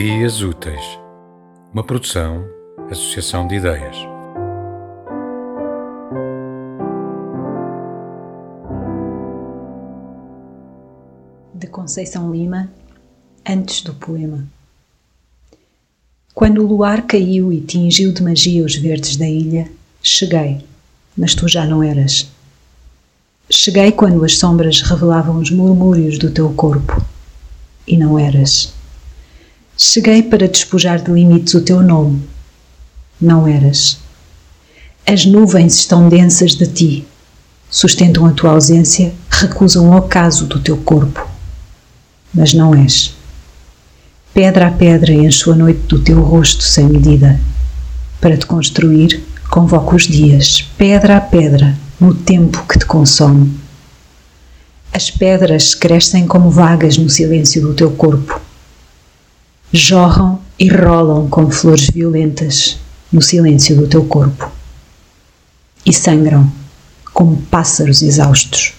Ideias Úteis, uma produção, associação de ideias. De Conceição Lima, antes do poema. Quando o luar caiu e tingiu de magia os verdes da ilha, cheguei, mas tu já não eras. Cheguei quando as sombras revelavam os murmúrios do teu corpo, e não eras. Cheguei para despojar de limites o teu nome. Não eras. As nuvens estão densas de ti, sustentam a tua ausência, recusam o ocaso do teu corpo. Mas não és. Pedra a pedra encho a noite do teu rosto sem medida. Para te construir, convoco os dias, pedra a pedra, no tempo que te consome. As pedras crescem como vagas no silêncio do teu corpo jorram e rolam como flores violentas no silêncio do teu corpo e sangram como pássaros exaustos.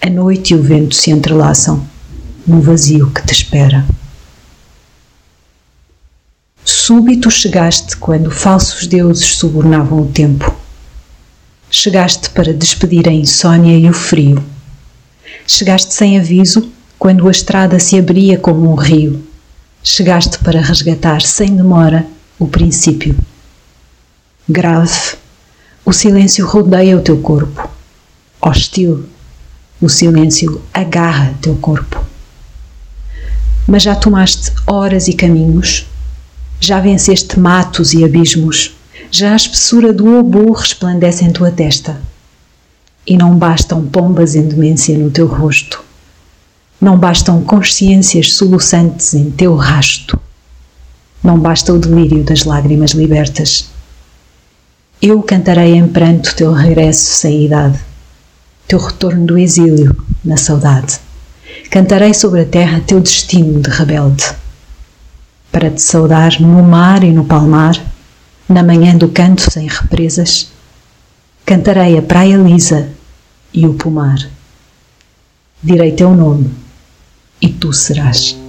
A noite e o vento se entrelaçam no vazio que te espera. Súbito chegaste quando falsos deuses subornavam o tempo. Chegaste para despedir a insônia e o frio. Chegaste sem aviso quando a estrada se abria como um rio chegaste para resgatar sem demora o princípio. Grave, o silêncio rodeia o teu corpo. Hostil, o silêncio agarra teu corpo. Mas já tomaste horas e caminhos, já venceste matos e abismos, já a espessura do obo resplandece em tua testa. E não bastam pombas em demência no teu rosto não bastam consciências soluçantes em teu rasto. Não basta o delírio das lágrimas libertas. Eu cantarei em pranto teu regresso sem idade, teu retorno do exílio na saudade. Cantarei sobre a terra teu destino de rebelde. Para te saudar no mar e no palmar, na manhã do canto sem represas, cantarei a praia lisa e o pomar. Direi teu nome tu serás.